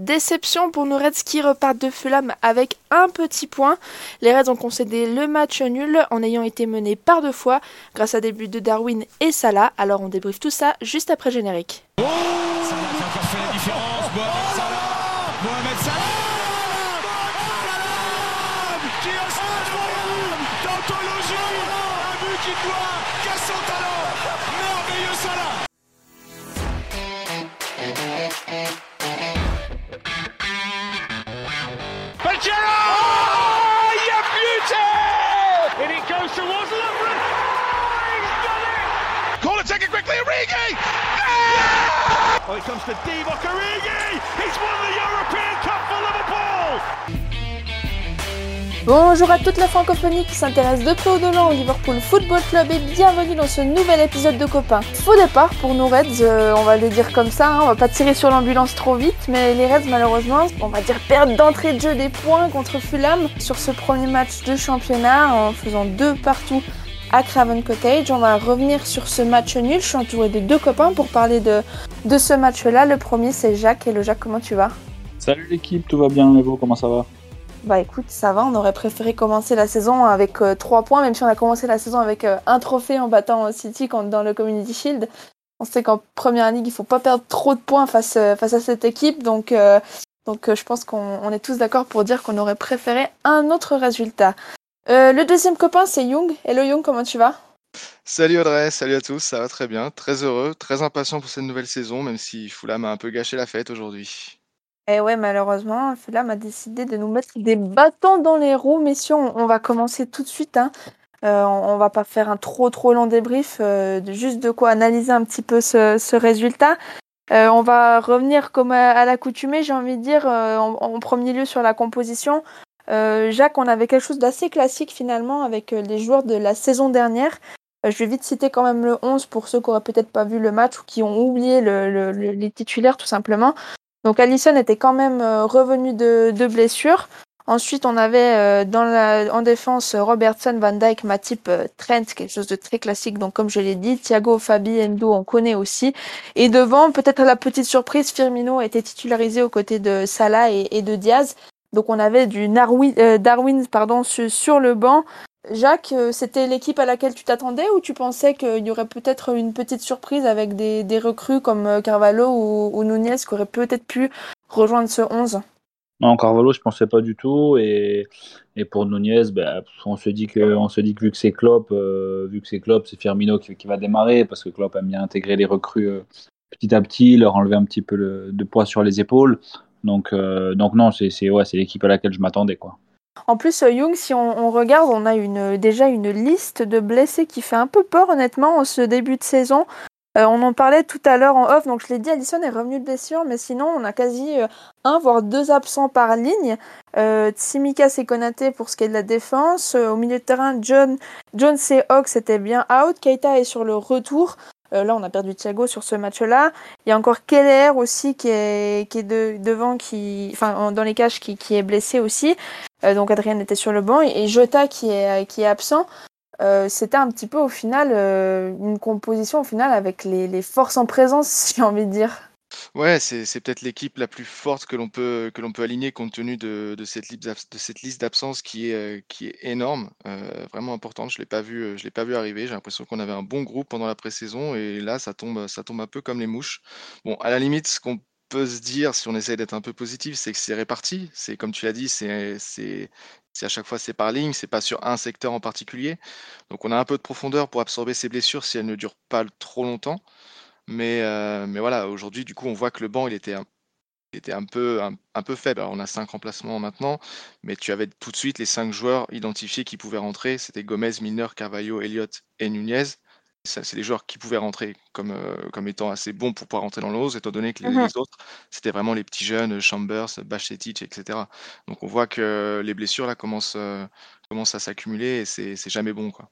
Déception pour nos Reds qui repartent de Fulham avec un petit point. Les Reds ont concédé le match nul en ayant été menés par deux fois grâce à des buts de Darwin et Salah. Alors on débriefe tout ça juste après générique. Bonjour à toute la francophonie qui s'intéresse de près ou de au Liverpool Football Club et bienvenue dans ce nouvel épisode de Copains. Faux départ pour nos Reds, euh, on va le dire comme ça, hein, on va pas tirer sur l'ambulance trop vite, mais les Reds malheureusement, on va dire perdre d'entrée de jeu des points contre Fulham sur ce premier match de championnat en faisant deux partout à Craven Cottage. On va revenir sur ce match nul. Je suis entourée de deux copains pour parler de, de ce match-là. Le premier c'est Jacques. Hello Jacques, comment tu vas? Salut l'équipe, tout va bien et vous, comment ça va? Bah écoute, ça va, on aurait préféré commencer la saison avec 3 points, même si on a commencé la saison avec euh, un trophée en battant City quand, dans le Community Shield. On sait qu'en première ligue, il faut pas perdre trop de points face, euh, face à cette équipe, donc, euh, donc euh, je pense qu'on on est tous d'accord pour dire qu'on aurait préféré un autre résultat. Euh, le deuxième copain, c'est Young. Hello Young, comment tu vas? Salut Audrey, salut à tous, ça va très bien, très heureux, très impatient pour cette nouvelle saison, même si Fulham a un peu gâché la fête aujourd'hui. Eh ouais, malheureusement, Fulham a décidé de nous mettre des bâtons dans les roues. Messieurs, on, on va commencer tout de suite. Hein. Euh, on, va pas faire un trop trop long débrief, euh, de- juste de quoi analyser un petit peu ce, ce résultat. Euh, on va revenir comme à, à l'accoutumée, j'ai envie de dire, en, en premier lieu sur la composition. Euh, Jacques, on avait quelque chose d'assez classique finalement avec euh, les joueurs de la saison dernière. Euh, je vais vite citer quand même le 11 pour ceux qui auraient peut-être pas vu le match ou qui ont oublié le- le- le- les titulaires tout simplement. Donc Allison était quand même euh, revenu de, de blessure. Ensuite, on avait dans la, en défense Robertson, Van Dijk, Matip, Trent, quelque chose de très classique. Donc comme je l'ai dit, Thiago, Fabi, Endo, on connaît aussi. Et devant, peut-être la petite surprise, Firmino été titularisé aux côtés de Salah et de Diaz. Donc on avait du euh, Darwin pardon, sur, le banc. Jacques, euh, c'était l'équipe à laquelle tu t'attendais ou tu pensais qu'il y aurait peut-être une petite surprise avec des, recrues comme euh, Carvalho ou, Nunez qui auraient peut-être pu rejoindre ce 11 Non, Carvalho, je pensais pas du tout. Et, et pour Nunez, ben, on se dit que, vu que c'est Klopp, c'est Klopp, c'est Firmino qui, va démarrer parce que Klopp aime bien intégrer les recrues petit à petit, leur enlever un petit peu de poids sur les épaules. Donc, euh, donc non, c'est ouais, l'équipe à laquelle je m'attendais quoi. En plus, euh, Young, si on, regarde, on a une, déjà une liste de blessés qui fait un peu peur, honnêtement, en ce début de saison. Euh, on en parlait tout à l'heure en off, donc je l'ai dit, Allison est revenu de blessure, mais sinon, on a quasi un, voire deux absents par ligne. Euh, Tsimikas et pour ce qui est de la défense. Au milieu de terrain, John, Jones et Hawks étaient bien out. Keita est sur le retour. Euh, là, on a perdu Thiago sur ce match-là. Il y a encore Keller aussi qui est, qui est de- devant, qui, enfin, en- dans les cages, qui, qui est blessé aussi. Euh, donc Adrien était sur le banc et, Jota qui est, qui est absent. Euh, C'était un petit peu au final euh, une composition au final avec les, les forces en présence, j'ai envie de dire. Ouais, c'est c'est peut-être l'équipe la plus forte que l'on peut, que l'on peut aligner compte tenu de, de cette, de cette liste d'absence qui est, euh, qui est énorme, euh, vraiment importante. Je l'ai pas vu, euh, l'ai pas vu arriver. J'ai l'impression qu'on avait un bon groupe pendant la pré-saison et là, ça tombe, ça tombe un peu comme les mouches. Bon, à la limite, ce qu'on peut se dire, si on essaie d'être un peu positif, c'est que c'est réparti. C'est comme tu l'as dit, c'est, c'est, c'est à chaque fois c'est par ligne, c'est pas sur un secteur en particulier. Donc on a un peu de profondeur pour absorber ces blessures si elles ne durent pas trop longtemps. Mais, euh, mais voilà, aujourd'hui, du coup, on voit que le banc, il était un, il était un peu, un, un peu faible. Alors, on a cinq remplacements maintenant, mais tu avais tout de suite les cinq joueurs identifiés qui pouvaient rentrer. C'était Gomez, Milner, Carvalho, Elliott et Nunez. Ça, C'est les joueurs qui pouvaient rentrer comme, euh, comme étant assez bons pour pouvoir rentrer dans le 11, étant donné que les, Mhm. les autres, c'était vraiment les petits jeunes, Chambers, Bachetic, etc. Donc, on voit que les blessures, là, commencent, euh, commencent à s'accumuler et c'est c'est jamais bon, quoi.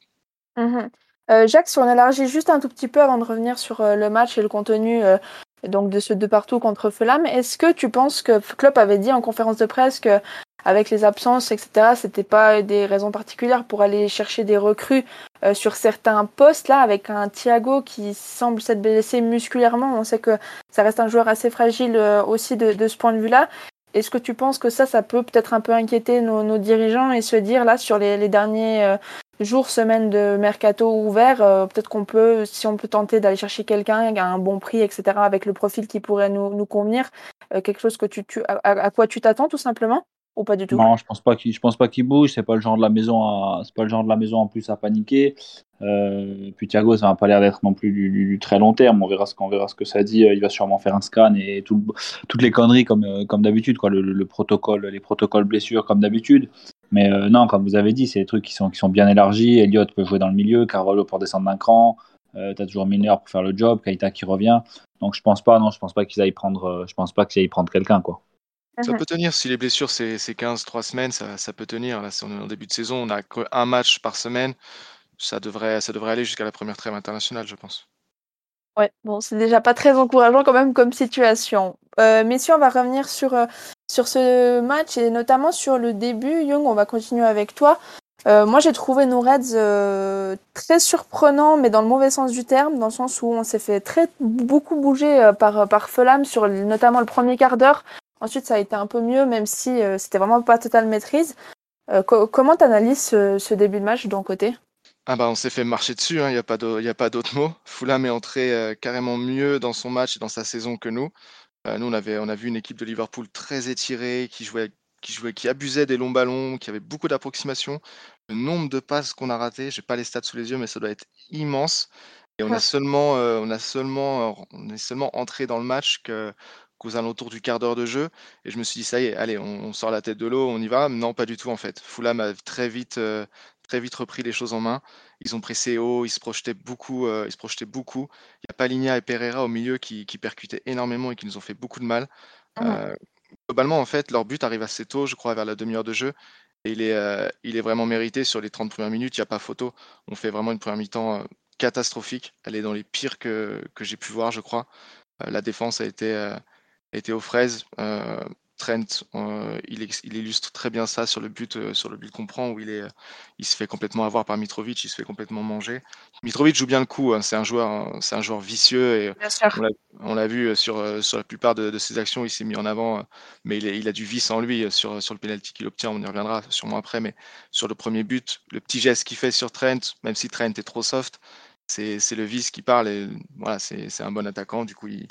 Mhm. Euh, Jacques, si on élargit juste un tout petit peu avant de revenir sur euh, le match et le contenu euh, donc de ce de partout contre Fulham, est-ce que tu penses que Klopp avait dit en conférence de presse que avec les absences, etc., c'était pas des raisons particulières pour aller chercher des recrues euh, sur certains postes là, avec un Thiago qui semble s'être blessé musculairement? On sait que ça reste un joueur assez fragile aussi de, ce point de vue-là. Est-ce que tu penses que ça, ça peut peut-être un peu inquiéter nos, dirigeants et se dire là sur les, derniers jours, semaines de mercato ouvert, euh, peut-être qu'on peut, si on peut tenter d'aller chercher quelqu'un à un bon prix, etc., avec le profil qui pourrait nous, nous convenir, euh, quelque chose que tu, tu à, à quoi tu t'attends tout simplement ou pas du tout? Non, je pense pense pas qu'il bouge. C'est pas pas le genre de la maison en plus à paniquer. Euh, puis Thiago, ça n'a pas l'air d'être non plus du, très long terme. On verra ce qu'on verra ce que ça dit. Il va sûrement faire un scan et tout, toutes les conneries comme comme d'habitude. Le, le, protocole, les protocoles blessures comme d'habitude. Mais euh, non, comme vous avez dit, c'est des trucs qui sont qui sont bien élargis. Elliott peut jouer dans le milieu, Carvalho pour descendre d'un cran. Euh, tu as toujours Milner pour faire le job, Kaita qui revient. Donc je pense pas, non, je pense pas qu'ils aillent prendre, je pense pas qu'ils aillent prendre quelqu'un, quoi. Ça peut tenir si les blessures c'est 15-3 semaines, ça, ça, peut tenir. Là, si on est en début de saison, on n'a qu'un match par semaine, ça devrait, ça devrait aller jusqu'à la première trêve internationale, je pense. Ouais, bon, c'est déjà pas très encourageant quand même comme situation. Euh, messieurs, on va revenir sur, euh, sur ce match et notamment sur le début. Young, on va continuer avec toi. Euh, moi, j'ai trouvé nos Reds euh, très surprenants, mais dans le mauvais sens du terme, dans le sens où on s'est fait très beaucoup bouger par par Fulham sur notamment le premier quart d'heure. Ensuite, ça a été un peu mieux, même si c'était vraiment pas totale maîtrise. Co comment tu analyses ce, ce, début de match de ton côté? Ah bah on s'est fait marcher dessus, il hein, n'y a pas d'autre mot. Fulham est entré carrément mieux dans son match et dans sa saison que nous. Euh, nous, on, avait, on a vu une équipe de Liverpool très étirée, qui jouait, qui jouait, qui abusait des longs ballons, qui avait beaucoup d'approximations. Le nombre de passes qu'on a raté, j'ai pas les stats sous les yeux, mais ça doit être immense. Et on a seulement, euh, on a seulement, on est seulement entré dans le match que qu'aux alentours du quart d'heure de jeu. Et je me suis dit, ça y est, allez, on, on, sort la tête de l'eau, on y va. Non, pas du tout en fait. Fulham a très vite, euh, très vite repris les choses en main. Ils ont pressé haut, ils se projetaient beaucoup. Euh, ils se projetaient beaucoup. Il y a Paligna et Pereira au milieu qui, qui, percutaient énormément et qui nous ont fait beaucoup de mal. Mmh. Euh, globalement, en fait, leur but arrive assez tôt, je crois, vers la demi-heure de jeu. Et il est, euh, il est vraiment mérité sur les 30 premières minutes. Il n'y a pas photo. On fait vraiment une première mi-temps catastrophique. Elle est dans les pires que, que j'ai pu voir, je crois. la défense a été était aux fraises. Euh, Trent, euh, il, il, illustre très bien ça sur le but, euh, sur le but qu'on prend où il est, il se fait complètement avoir par Mitrovic, il se fait complètement manger. Mitrovic joue bien le coup, hein, c'est un joueur, c'est un joueur vicieux et on l'a vu sur sur la plupart de, de ses actions, il s'est mis en avant, mais il, est, il, a du vice en lui sur sur le penalty qu'il obtient, on y reviendra sûrement après, mais sur le premier but, le petit geste qu'il fait sur Trent, même si Trent est trop soft, c'est le vice qui parle et voilà, c'est un bon attaquant. Du coup, il,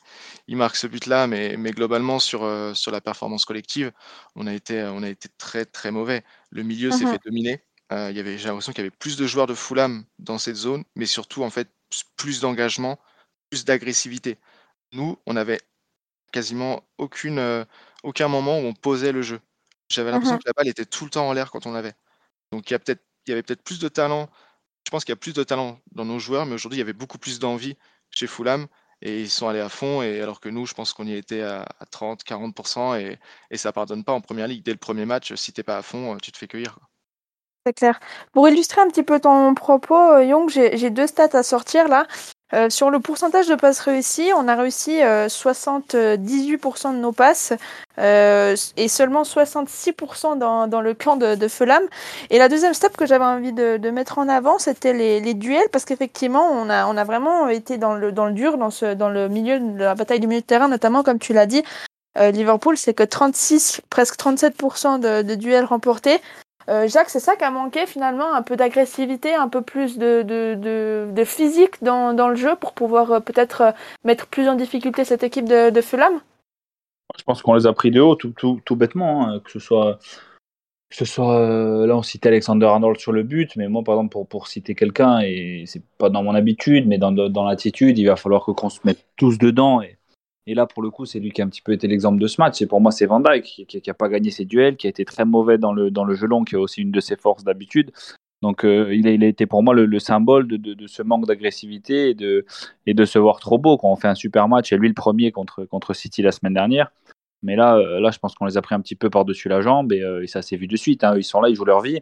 il marque ce but-là, mais, mais, globalement, sur, euh, sur la performance collective, on a été, on a été très très mauvais. Le milieu s'est mmh fait dominer. Euh, J'ai l'impression qu'il y avait plus de joueurs de Fulham dans cette zone, mais surtout, en fait, plus d'engagement, plus d'agressivité. Nous, on avait quasiment aucune, euh, aucun moment où on posait le jeu. J'avais l'impression mmh que la balle était tout le temps en l'air quand on l'avait. Donc, il y, peut il y avait peut-être plus de talent je pense qu'il y a plus de talent dans nos joueurs, mais aujourd'hui, il y avait beaucoup plus d'envie chez Fulham et ils sont allés à fond. Et alors que nous, je pense qu'on y était à, à 30, 40% et, et ça pardonne pas en première ligue. Dès le premier match, si t'es pas à fond, tu te fais cueillir. C'est clair. Pour illustrer un petit peu ton propos, Young, j'ai deux stats à sortir là. Euh, sur le pourcentage de passes réussies, on a réussi euh, 78% de nos passes euh, et seulement 66% dans, dans, le camp de, de Felam. Et la deuxième step que j'avais envie de, de, mettre en avant, c'était les, les, duels parce qu'effectivement, on a, on a vraiment été dans le, dans le dur, dans, ce, dans le milieu de la bataille du milieu de terrain, notamment comme tu l'as dit. Euh, Liverpool, c'est que 36, presque 37% de, de duels remportés. Euh, Jacques, c'est ça qui a manqué finalement, un peu d'agressivité, un peu plus de, de, de, physique dans, dans, le jeu pour pouvoir euh, peut-être euh, mettre plus en difficulté cette équipe de, de Fulham? Je pense qu'on les a pris de haut tout, tout, tout bêtement, hein, que ce soit. Que ce soit là, on citait Alexander Arnold sur le but, mais moi, par exemple, pour, pour citer quelqu'un, et c'est pas dans mon habitude, mais dans, dans l'attitude, il va falloir qu'on se mette tous dedans. Et, et là, pour le coup, c'est lui qui a un petit peu été l'exemple de ce match. Et pour moi, c'est Van Dijk qui n'a pas gagné ses duels, qui a été très mauvais dans le, dans le jeu long, qui est aussi une de ses forces d'habitude. Donc, euh, il, a, été pour moi le, le symbole de, ce manque d'agressivité et de, et de se voir trop beau quand on fait un super match. Et lui, le premier contre, contre City la semaine dernière. Mais là, euh, là je pense qu'on les a pris un petit peu par-dessus la jambe et, euh, ça s'est vu de suite. Hein. Ils sont là, ils jouent leur vie.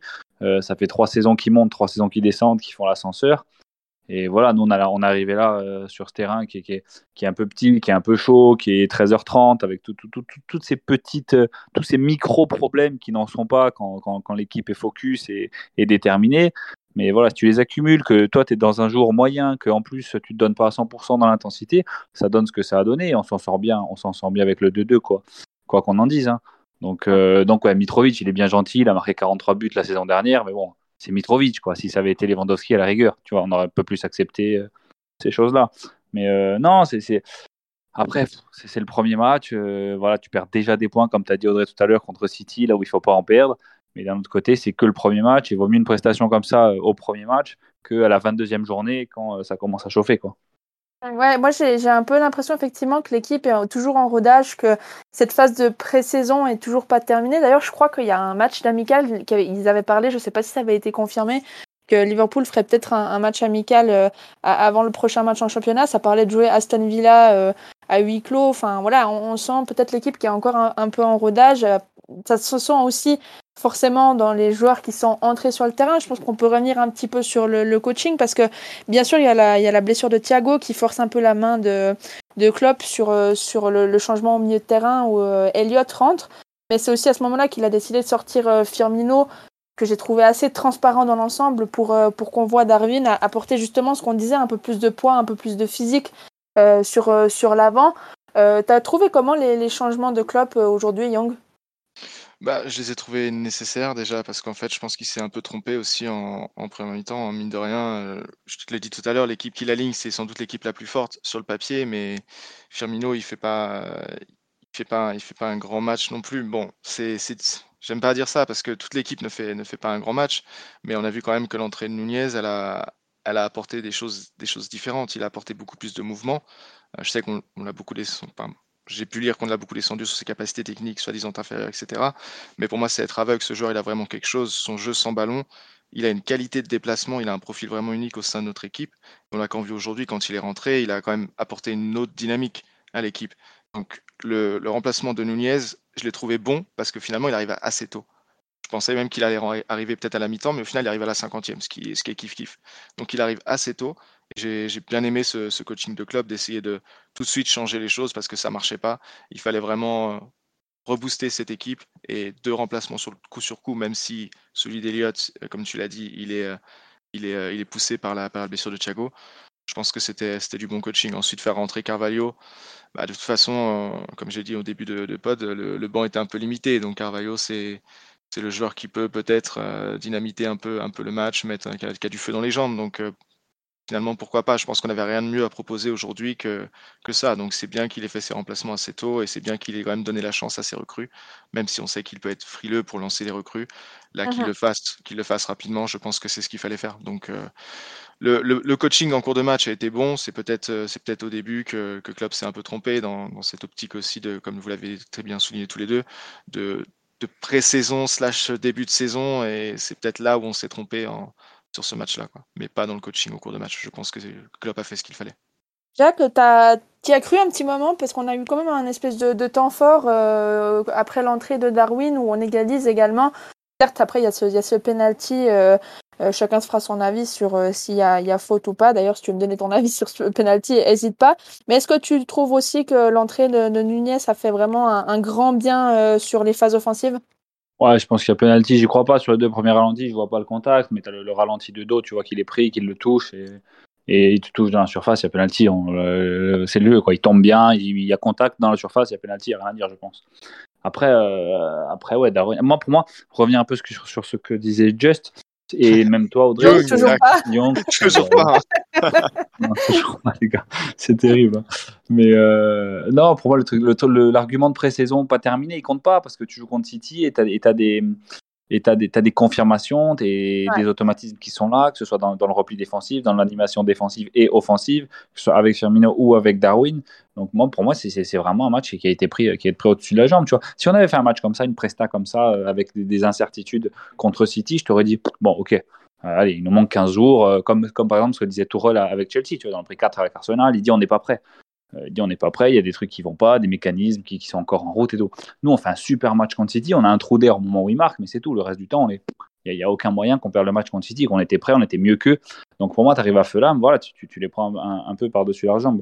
Ça fait trois saisons qu'ils montent, trois saisons qu'ils descendent, qu'ils font l'ascenseur. Et voilà, nous, on, a, est arrivé là euh, sur ce terrain qui est, qui, est, un peu petit, qui est un peu chaud, qui est 13h30, avec tout, tout, tout, toutes ces petites, euh, tous ces micro-problèmes qui n'en sont pas quand, quand, l'équipe est focus et, déterminée. Mais voilà, si tu les accumules, que toi, tu es dans un jour moyen, qu'en plus, tu te donnes pas à 100% dans l'intensité, ça donne ce que ça a donné. On s'en sort bien, on s'en sort bien avec le 2-2, quoi quoi qu'on en dise. Hein. Donc, euh, donc Mitrovic, il est bien gentil, il a marqué 43 buts la saison dernière, mais bon, c'est Mitrovic, quoi. Si ça avait été Lewandowski à la rigueur, tu vois, on aurait un peu plus accepté euh, ces choses-là. Mais euh, non, c'est. Après, c'est le premier match. Euh, voilà, tu perds déjà des points, comme tu as dit Audrey tout à l'heure, contre City, là où il faut pas en perdre. Mais d'un autre côté, c'est que le premier match. Il vaut mieux une prestation comme ça au premier match qu'à la 22e journée quand ça commence à chauffer. Quoi. Ouais, moi j'ai un peu l'impression effectivement que l'équipe est toujours en rodage, que cette phase de pré-saison est toujours pas terminée. D'ailleurs, je crois qu'il y a un match d'amical qu'ils avaient parlé, je sais pas si ça avait été confirmé, que Liverpool ferait peut-être un, match amical euh, avant le prochain match en championnat. Ça parlait de jouer Aston Villa euh, à huis clos. Enfin voilà, on, sent peut-être l'équipe qui est encore un, un, peu en rodage. Ça se sent aussi forcément dans les joueurs qui sont entrés sur le terrain. Je pense qu'on peut revenir un petit peu sur le, coaching parce que bien sûr il y, a la, blessure de Thiago qui force un peu la main de, de Klopp sur, euh, le, changement au milieu de terrain où euh, Elliott rentre. Mais c'est aussi à ce moment-là qu'il a décidé de sortir euh, Firmino que j'ai trouvé assez transparent dans l'ensemble pour, euh, qu'on voit Darwin apporter justement ce qu'on disait, un peu plus de poids, un peu plus de physique sur, sur l'avant. Euh, tu as trouvé comment les, les changements de Klopp aujourd'hui, Young? Bah, je les ai trouvés nécessaires déjà parce qu'en fait, je pense qu'il s'est un peu trompé aussi en, en première mi-temps. En mine de rien, euh, je te l'ai dit tout à l'heure, l'équipe qui l'aligne, c'est sans doute l'équipe la plus forte sur le papier, mais Firmino, il fait fait pas, fait pas un grand match non plus. Bon, c'est, j'aime pas dire ça parce que toute l'équipe ne fait, ne fait pas un grand match, mais on a vu quand même que l'entrée de Nunez, elle a, elle a apporté des choses, des choses différentes. Il a apporté beaucoup plus de mouvement. Euh, je sais qu'on l'a beaucoup laissé, enfin, j'ai pu lire qu'on l'a beaucoup descendu sur ses capacités techniques, soi-disant inférieures, etc. Mais pour moi, c'est être aveugle. Ce joueur, il a vraiment quelque chose. Son jeu sans ballon, il a une qualité de déplacement, il a un profil vraiment unique au sein de notre équipe. On l'a quand vu aujourd'hui, quand il est rentré, il a quand même apporté une autre dynamique à l'équipe. Donc le, remplacement de Nunez, je l'ai trouvé bon parce que finalement, il arrive assez tôt. Je pensais même qu'il allait arriver peut-être à la mi-temps, mais au final, il arrive à la cinquantième, ce qui est kiff-kiff. Donc il arrive assez tôt. J'ai bien aimé ce, coaching de club, d'essayer de tout de suite changer les choses parce que ça marchait pas. Il fallait vraiment euh, rebooster cette équipe et deux remplacements sur le coup sur coup, même si celui d'Eliott, euh, comme tu l'as dit, il est, euh, il, est, il est poussé par la, par la blessure de Thiago. Je pense que c'était du bon coaching. Ensuite, faire rentrer Carvalho, bah, de toute façon, comme j'ai dit au début de, pod, le, banc était un peu limité. Donc Carvalho, c'est le joueur qui peut peut-être dynamiter un peu, un peu le match, mettre, qui a, du feu dans les jambes. Donc finalement, pourquoi pas? Je pense qu'on n'avait rien de mieux à proposer aujourd'hui que, que ça. Donc c'est bien qu'il ait fait ses remplacements assez tôt et c'est bien qu'il ait quand même donné la chance à ses recrues, même si on sait qu'il peut être frileux pour lancer les recrues. Là, qu'il uh -huh. le fasse, qu'il le fasse rapidement, je pense que c'est ce qu'il fallait faire. Donc euh, le, le, le, coaching en cours de match a été bon. C'est peut-être euh, c'est peut-être au début que, que Klopp s'est un peu trompé dans, dans cette optique aussi de, comme vous l'avez très bien souligné tous les deux, de, de pré-saison slash début de saison et c'est peut-être là où on s'est trompé en, sur ce match-là, mais pas dans le coaching au cours de match. Je pense que Klopp a fait ce qu'il fallait. Jacques, tu as, cru un petit moment? Parce qu'on a eu quand même un espèce de, temps fort euh, après l'entrée de Darwin où on égalise également. Certes, après, il y a ce, y penalty. Euh, euh, chacun se fera son avis sur s'il y, a faute ou pas. D'ailleurs, si tu veux me donner ton avis sur ce penalty, n'hésite pas. Mais est-ce que tu trouves aussi que l'entrée de, de Nunez a fait vraiment un, grand bien sur les phases offensives? Ouais, je pense qu'il y a penalty. J'y crois pas sur les deux premiers ralentis. Je vois pas le contact, mais tu as le, le, ralenti de dos. Tu vois qu'il est pris, qu'il le touche et, il te touche dans la surface. Il y a penalty. C'est le quoi. Il tombe bien. Il, y a contact dans la surface. Il y a penalty. Il n'y a rien à dire, je pense. Après, euh, après ouais, Darwin. Moi, pour moi, revenir un peu sur ce que disait Just. Et même toi, Audrey. Young, toujours pas. Young, toujours pas. non, toujours pas, les gars. C'est terrible. Hein. Mais euh, non, pour moi, l'argument de pré-saison pas terminé, il compte pas parce que tu joues contre City et tu as, as, des. Et as, as, des confirmations, ouais. des automatismes qui sont là, que ce soit dans, dans le repli défensif, dans l'animation défensive et offensive, que ce soit avec Firmino ou avec Darwin. Donc moi, pour moi, c'est vraiment un match qui a été pris, au-dessus de la jambe. Tu vois. Si on avait fait un match comme ça, une presta comme ça, euh, avec des, des incertitudes contre City, je t'aurais dit, bon, ok, euh, allez, il nous manque 15 jours, euh, comme, par exemple ce que disait Tourelle avec Chelsea, tu vois, dans le prix 4 avec Arsenal, il dit on n'est pas prêt. Il dit on n'est pas prêt, il y a des trucs qui vont pas, des mécanismes qui, sont encore en route et tout. Nous, on fait un super match contre City, on a un trou d'air au moment où il marque, mais c'est tout. Le reste du temps, il n'y a, aucun moyen qu'on perde le match contre City, qu'on était prêt, on était mieux qu'eux. Donc pour moi, tu arrives à Fulham, voilà, tu, les prends un, peu par-dessus leur jambe.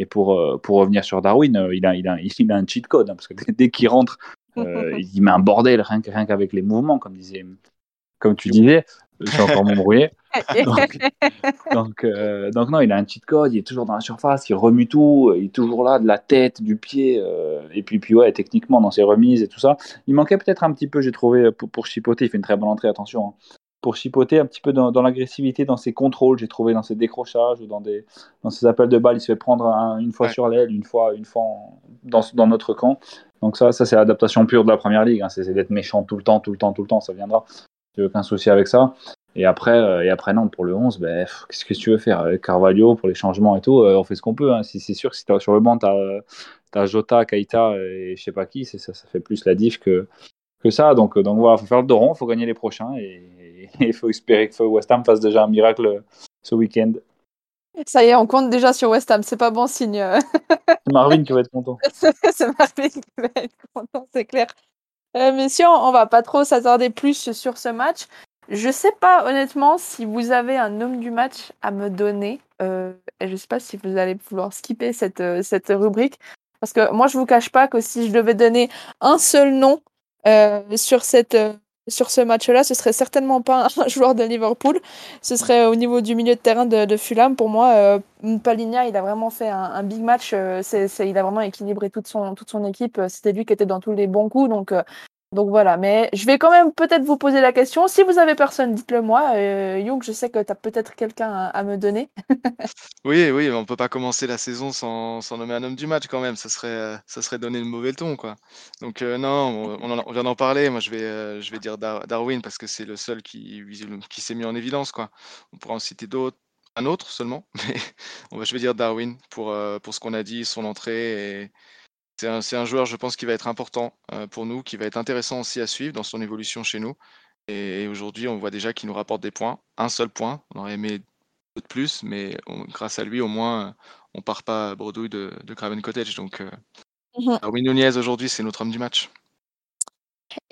Et pour, euh, pour revenir sur Darwin, euh, il, a, il, a, il a un cheat code, hein, parce que dès qu'il rentre, euh, il met un bordel rien, rien qu'avec les mouvements, comme, disait, comme tu disais. Je suis encore m'embrouiller. donc, donc, donc, non, il a un cheat code, il est toujours dans la surface, il remue tout, il est toujours là, de la tête, du pied, et puis, puis ouais, techniquement dans ses remises et tout ça. Il manquait peut-être un petit peu, j'ai trouvé, pour, pour chipoter, il fait une très bonne entrée, attention. Hein pour chipoter un petit peu dans, l'agressivité, dans ses contrôles, j'ai trouvé dans ses décrochages ou dans, des, dans ses appels de balles, il se fait prendre une fois sur l'aile, une fois, une fois dans, dans, notre camp. Donc ça, ça c'est l'adaptation pure de la première ligue, hein. c'est d'être méchant tout le temps, tout le temps, tout le temps, ça viendra. J'ai aucun souci avec ça. Et après, euh, et après non, pour le 11, ben, qu'est-ce que tu veux faire Carvalho, pour les changements et tout, euh, on fait ce qu'on peut. Hein. Si, c'est sûr que si sur le banc, tu as, Jota, Kaita et je sais pas qui, ça, ça fait plus la diff que, que ça. Donc, donc voilà, il faut faire le il faut gagner les prochains. Et, il faut espérer que West Ham fasse déjà un miracle ce week-end. Ça y est, on compte déjà sur West Ham, c'est pas bon signe. c'est Marvin qui va être content. c'est Marvin qui va être content, c'est clair. Euh, messieurs, on va pas trop s'attarder plus sur ce match. Je sais pas honnêtement si vous avez un homme du match à me donner. Euh, et je sais pas si vous allez pouvoir skipper cette, euh, cette rubrique. Parce que moi, je vous cache pas que si je devais donner un seul nom euh, sur cette, sur ce match-là, ce serait certainement pas un joueur de Liverpool. Ce serait au niveau du milieu de terrain de, Fulham. Pour moi, euh, Paligna, il a vraiment fait un, big match. Euh, il a vraiment équilibré toute son, toute son équipe. C'était lui qui était dans tous les bons coups. Donc, euh, donc voilà, mais je vais quand même peut-être vous poser la question. Si vous avez personne, dites-le moi. Euh, Young, je sais que tu as peut-être quelqu'un à, me donner. oui, oui, on peut pas commencer la saison sans, nommer un homme du match quand même. Ça serait, euh, ça serait donner le mauvais ton, quoi. Donc euh, non, on, vient d'en parler. Moi, je vais, euh, je vais dire Darwin parce que c'est le seul qui, qui s'est mis en évidence, quoi. On pourra en citer d'autres, un autre seulement, mais je vais dire Darwin pour, pour ce qu'on a dit, son entrée c'est un, joueur, je pense, qui va être important euh, pour nous, qui va être intéressant aussi à suivre dans son évolution chez nous. Et, aujourd'hui, on voit déjà qu'il nous rapporte des points. Un seul point. On aurait aimé de plus, mais grâce à lui, au moins, on part pas bredouille de, de Craven Cottage. Donc, euh, mmh Nunez aujourd'hui, c'est notre homme du match.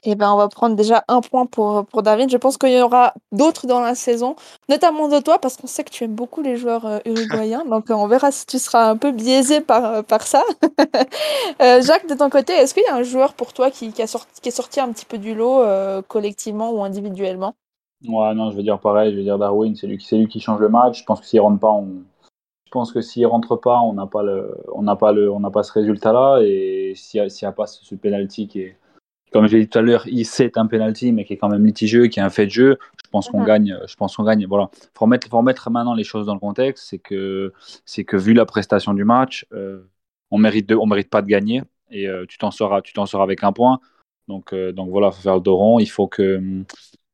Eh ben, on va prendre déjà un point pour, pour David. Je pense qu'il y aura d'autres dans la saison, notamment de toi, parce qu'on sait que tu aimes beaucoup les joueurs euh, uruguayens. donc, euh, on verra si tu seras un peu biaisé par, euh, par ça. Jacques, de ton côté, est-ce qu'il y a un joueur pour toi qui, qui, a sorti, qui est sorti un petit peu du lot, collectivement ou individuellement? Ouais, non, je vais dire pareil. Je vais dire Darwin, c'est lui, lui qui change le match. Je pense que s'il rentre pas, on, je pense que s'il rentre pas, on n'a pas le, on n'a pas le, on n'a pas ce résultat-là. Et s'il n'y a, a, pas ce, ce penalty qui est, comme je l'ai dit tout à l'heure, c'est un penalty, mais qui est quand même litigieux, qui est un fait de jeu. Je pense qu'on mhm. gagne. Je pense qu'on gagne. Voilà. Faut remettre, faut remettre maintenant les choses dans le contexte. C'est que, c'est que vu la prestation du match, euh, on mérite de, on mérite pas de gagner. Et euh, tu t'en seras, tu t'en seras avec un point. Donc, euh, donc voilà, faut faire le dos rond. Il faut que,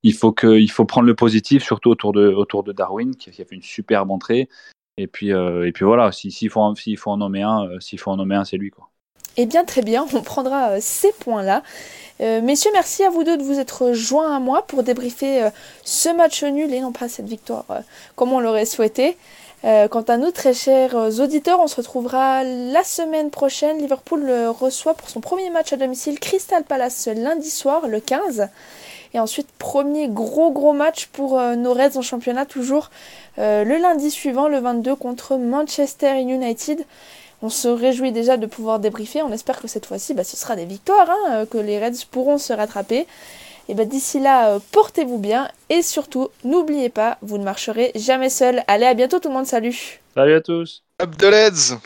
il faut que, il faut prendre le positif, surtout autour de, autour de Darwin, qui, a fait une superbe entrée. Et puis, et puis voilà. S'il faut, s'il faut en nommer un, s'il faut en nommer un, c'est lui quoi. Eh bien, très bien, on prendra ces points-là. Euh, messieurs, merci à vous deux de vous être joints à moi pour débriefer euh, ce match nul et non pas cette victoire euh, comme on l'aurait souhaité. quant à nous, très chers auditeurs, on se retrouvera la semaine prochaine. Liverpool reçoit pour son premier match à domicile Crystal Palace lundi soir, le 15. Et ensuite, premier gros gros match pour nos Reds en championnat, toujours le lundi suivant, le 22, contre Manchester United. On se réjouit déjà de pouvoir débriefer. On espère que cette fois-ci, bah, ce sera des victoires, hein, euh, que les Reds pourront se rattraper. Et bah, d'ici là, euh, portez-vous bien et surtout, n'oubliez pas, vous ne marcherez jamais seul. Allez, à bientôt tout le monde, salut Salut à tous Up the Reds